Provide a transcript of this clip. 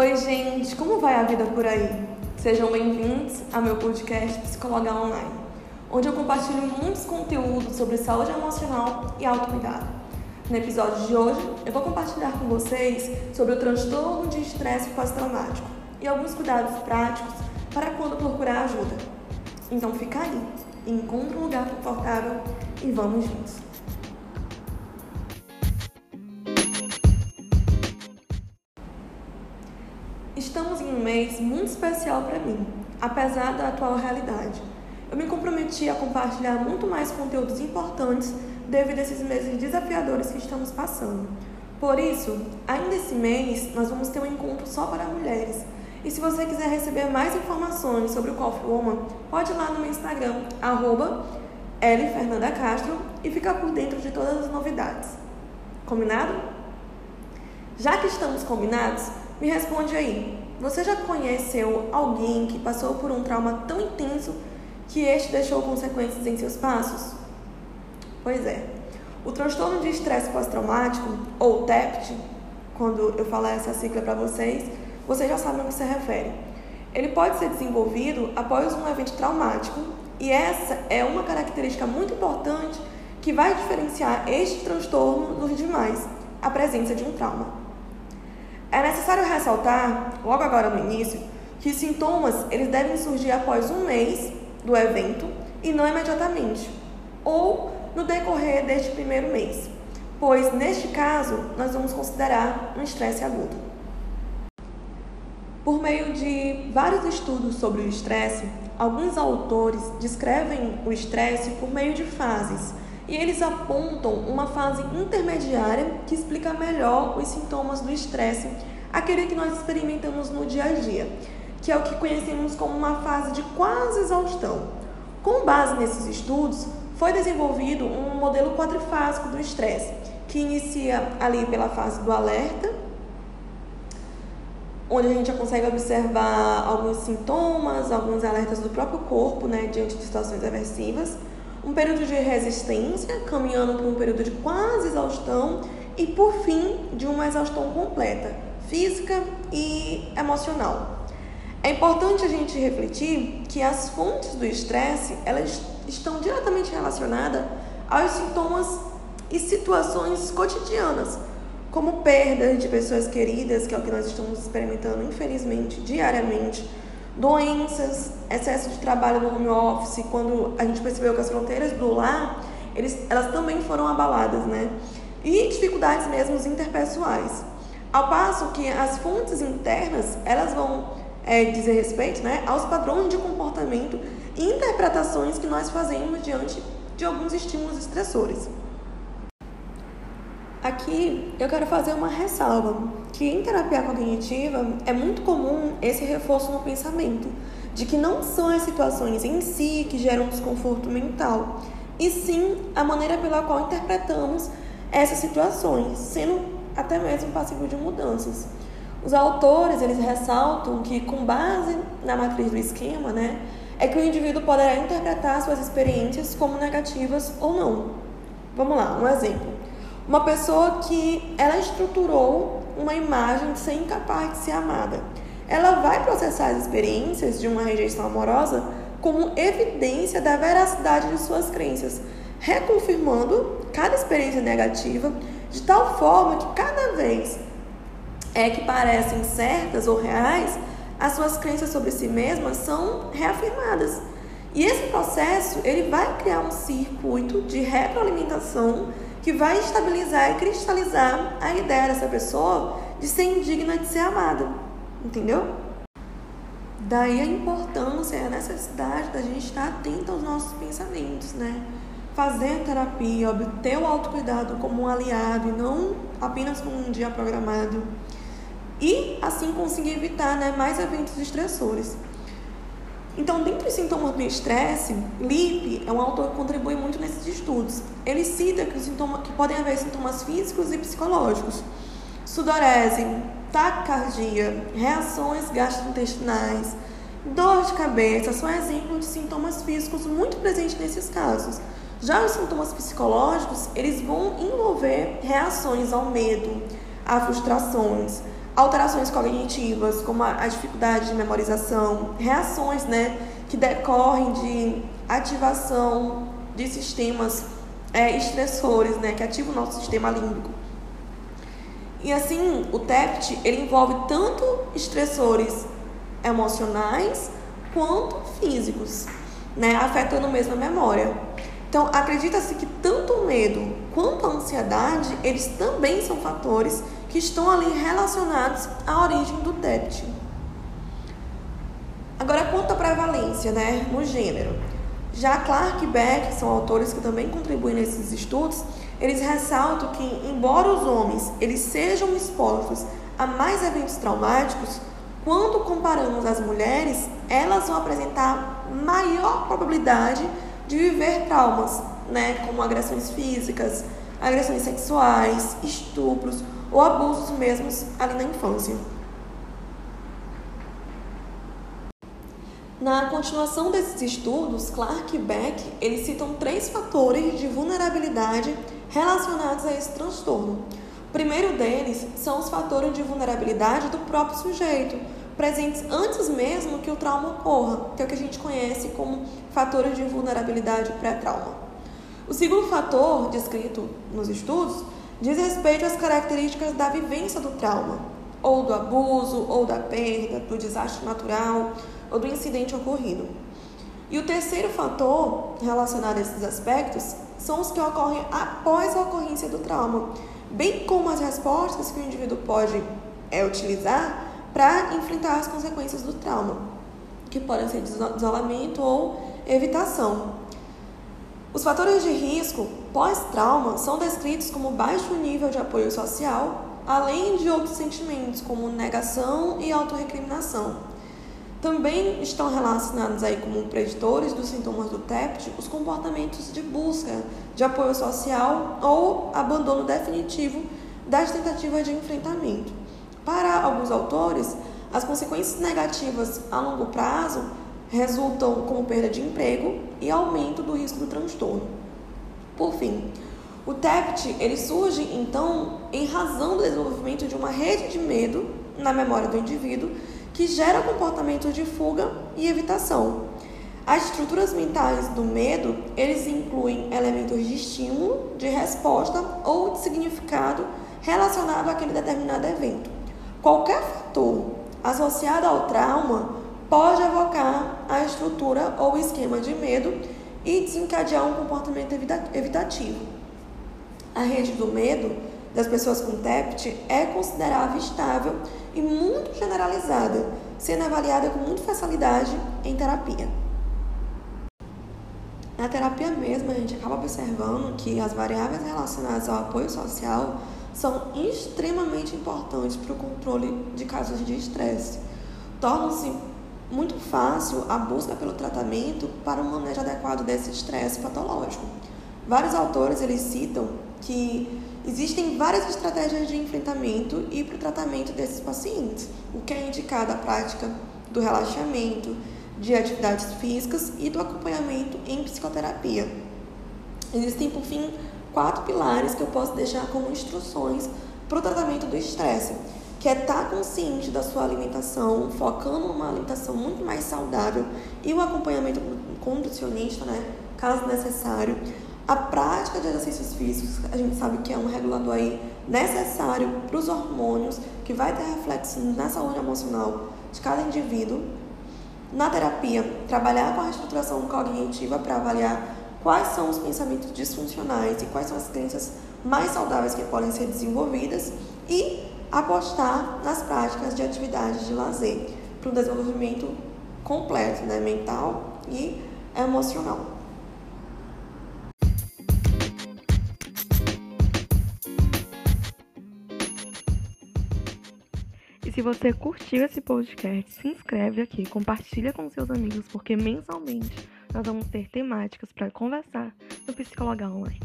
Oi, gente, como vai a vida por aí? Sejam bem-vindos ao meu podcast Psicologar Online, onde eu compartilho muitos conteúdos sobre saúde emocional e autocuidado. No episódio de hoje, eu vou compartilhar com vocês sobre o transtorno de estresse pós-traumático e alguns cuidados práticos para quando procurar ajuda. Então fica aí, encontre um lugar confortável e vamos juntos. Estamos em um mês muito especial para mim, apesar da atual realidade. Eu me comprometi a compartilhar muito mais conteúdos importantes devido a esses meses desafiadores que estamos passando. Por isso, ainda esse mês, nós vamos ter um encontro só para mulheres. E se você quiser receber mais informações sobre o Coffee Woman, pode ir lá no meu Instagram, arroba Castro, e ficar por dentro de todas as novidades. Combinado? Já que estamos combinados, me responde aí. Você já conheceu alguém que passou por um trauma tão intenso que este deixou consequências em seus passos? Pois é. O transtorno de estresse pós-traumático, ou TEPT, quando eu falar essa sigla para vocês, vocês já sabem ao que se refere. Ele pode ser desenvolvido após um evento traumático, e essa é uma característica muito importante que vai diferenciar este transtorno dos demais, a presença de um trauma. É necessário ressaltar, logo agora no início, que sintomas eles devem surgir após um mês do evento e não imediatamente, ou no decorrer deste primeiro mês, pois neste caso nós vamos considerar um estresse agudo. Por meio de vários estudos sobre o estresse, alguns autores descrevem o estresse por meio de fases e eles apontam uma fase intermediária que explica melhor os sintomas do estresse, aquele que nós experimentamos no dia a dia, que é o que conhecemos como uma fase de quase exaustão. Com base nesses estudos, foi desenvolvido um modelo quadrifásico do estresse, que inicia ali pela fase do alerta, onde a gente já consegue observar alguns sintomas, alguns alertas do próprio corpo, né, diante de situações aversivas um período de resistência, caminhando para um período de quase exaustão e, por fim, de uma exaustão completa, física e emocional. É importante a gente refletir que as fontes do estresse elas estão diretamente relacionadas aos sintomas e situações cotidianas, como perdas de pessoas queridas, que é o que nós estamos experimentando, infelizmente, diariamente doenças, excesso de trabalho no home office, quando a gente percebeu que as fronteiras do lar, eles, elas também foram abaladas, né? E dificuldades mesmo interpessoais. Ao passo que as fontes internas, elas vão é, dizer respeito né, aos padrões de comportamento e interpretações que nós fazemos diante de alguns estímulos estressores. Aqui eu quero fazer uma ressalva, que em terapia cognitiva é muito comum esse reforço no pensamento, de que não são as situações em si que geram desconforto mental, e sim a maneira pela qual interpretamos essas situações, sendo até mesmo passível de mudanças. Os autores eles ressaltam que com base na matriz do esquema, né, é que o indivíduo poderá interpretar suas experiências como negativas ou não. Vamos lá, um exemplo. Uma pessoa que ela estruturou uma imagem de ser incapaz de ser amada. Ela vai processar as experiências de uma rejeição amorosa como evidência da veracidade de suas crenças, reconfirmando cada experiência negativa de tal forma que cada vez é que parecem certas ou reais, as suas crenças sobre si mesmas são reafirmadas. E esse processo ele vai criar um circuito de retroalimentação que vai estabilizar e cristalizar a ideia dessa pessoa de ser indigna de ser amada. Entendeu? Daí a importância a necessidade da gente estar atento aos nossos pensamentos, né? Fazer terapia, obter o autocuidado como um aliado e não apenas como um dia programado. E assim conseguir evitar né, mais eventos estressores. Então, dentre os sintomas do estresse, Lippe é um autor que contribui muito nesses estudos. Ele cita que, sintoma, que podem haver sintomas físicos e psicológicos. Sudorese, taquicardia, reações gastrointestinais, dor de cabeça são exemplos de sintomas físicos muito presentes nesses casos. Já os sintomas psicológicos, eles vão envolver reações ao medo, a frustrações, alterações cognitivas, como a, a dificuldade de memorização, reações né, que decorrem de ativação de sistemas é, estressores, né, que ativam o nosso sistema límbico. E assim, o TEPT ele envolve tanto estressores emocionais quanto físicos, né, afetando mesmo a memória. Então, acredita-se que tanto o medo quanto a ansiedade, eles também são fatores que estão ali relacionados à origem do TEPT. Agora, quanto à prevalência, né, no gênero. Já Clark e Beck são autores que também contribuem nesses estudos, eles ressaltam que, embora os homens eles sejam expostos a mais eventos traumáticos, quando comparamos as mulheres, elas vão apresentar maior probabilidade de viver traumas, né, como agressões físicas, agressões sexuais, estupros ou abusos mesmos ali na infância. Na continuação desses estudos, Clark e Beck eles citam três fatores de vulnerabilidade relacionados a esse transtorno. O primeiro deles são os fatores de vulnerabilidade do próprio sujeito, presentes antes mesmo que o trauma ocorra, que é o que a gente conhece como fatores de vulnerabilidade pré-trauma. O segundo fator descrito nos estudos diz respeito às características da vivência do trauma, ou do abuso, ou da perda, do desastre natural, ou do incidente ocorrido. E o terceiro fator relacionado a esses aspectos são os que ocorrem após a ocorrência do trauma, bem como as respostas que o indivíduo pode é, utilizar para enfrentar as consequências do trauma, que podem ser isolamento ou evitação. Os fatores de risco pós-trauma são descritos como baixo nível de apoio social, além de outros sentimentos como negação e autorrecriminação. Também estão relacionados aí como preditores dos sintomas do TEPT os comportamentos de busca de apoio social ou abandono definitivo das tentativas de enfrentamento. Para alguns autores, as consequências negativas a longo prazo resultam como perda de emprego e aumento do risco do transtorno. Por fim, o TEPT ele surge então em razão do desenvolvimento de uma rede de medo na memória do indivíduo que gera comportamento de fuga e evitação. As estruturas mentais do medo, eles incluem elementos de estímulo, de resposta ou de significado relacionado àquele determinado evento. Qualquer fator associado ao trauma pode evocar a estrutura ou esquema de medo e desencadear um comportamento evitativo. A rede do medo das pessoas com TEPT é considerável estável e muito generalizada, sendo avaliada com muita facilidade em terapia. Na terapia mesmo, a gente acaba observando que as variáveis relacionadas ao apoio social são extremamente importantes para o controle de casos de estresse. Torna-se muito fácil a busca pelo tratamento para um manejo adequado desse estresse patológico. Vários autores eles citam que Existem várias estratégias de enfrentamento e para o tratamento desses pacientes, o que é indicado a prática do relaxamento, de atividades físicas e do acompanhamento em psicoterapia. Existem, por fim, quatro pilares que eu posso deixar como instruções para o tratamento do estresse, que é estar consciente da sua alimentação, focando uma alimentação muito mais saudável e o acompanhamento com nutricionista, né, caso necessário, a prática de exercícios físicos, a gente sabe que é um regulador aí necessário para os hormônios, que vai ter reflexo na saúde emocional de cada indivíduo. Na terapia, trabalhar com a reestruturação cognitiva para avaliar quais são os pensamentos disfuncionais e quais são as crenças mais saudáveis que podem ser desenvolvidas e apostar nas práticas de atividades de lazer para um desenvolvimento completo, né, mental e emocional. Se você curtiu esse podcast, se inscreve aqui, compartilha com seus amigos, porque mensalmente nós vamos ter temáticas para conversar no Psicologar Online.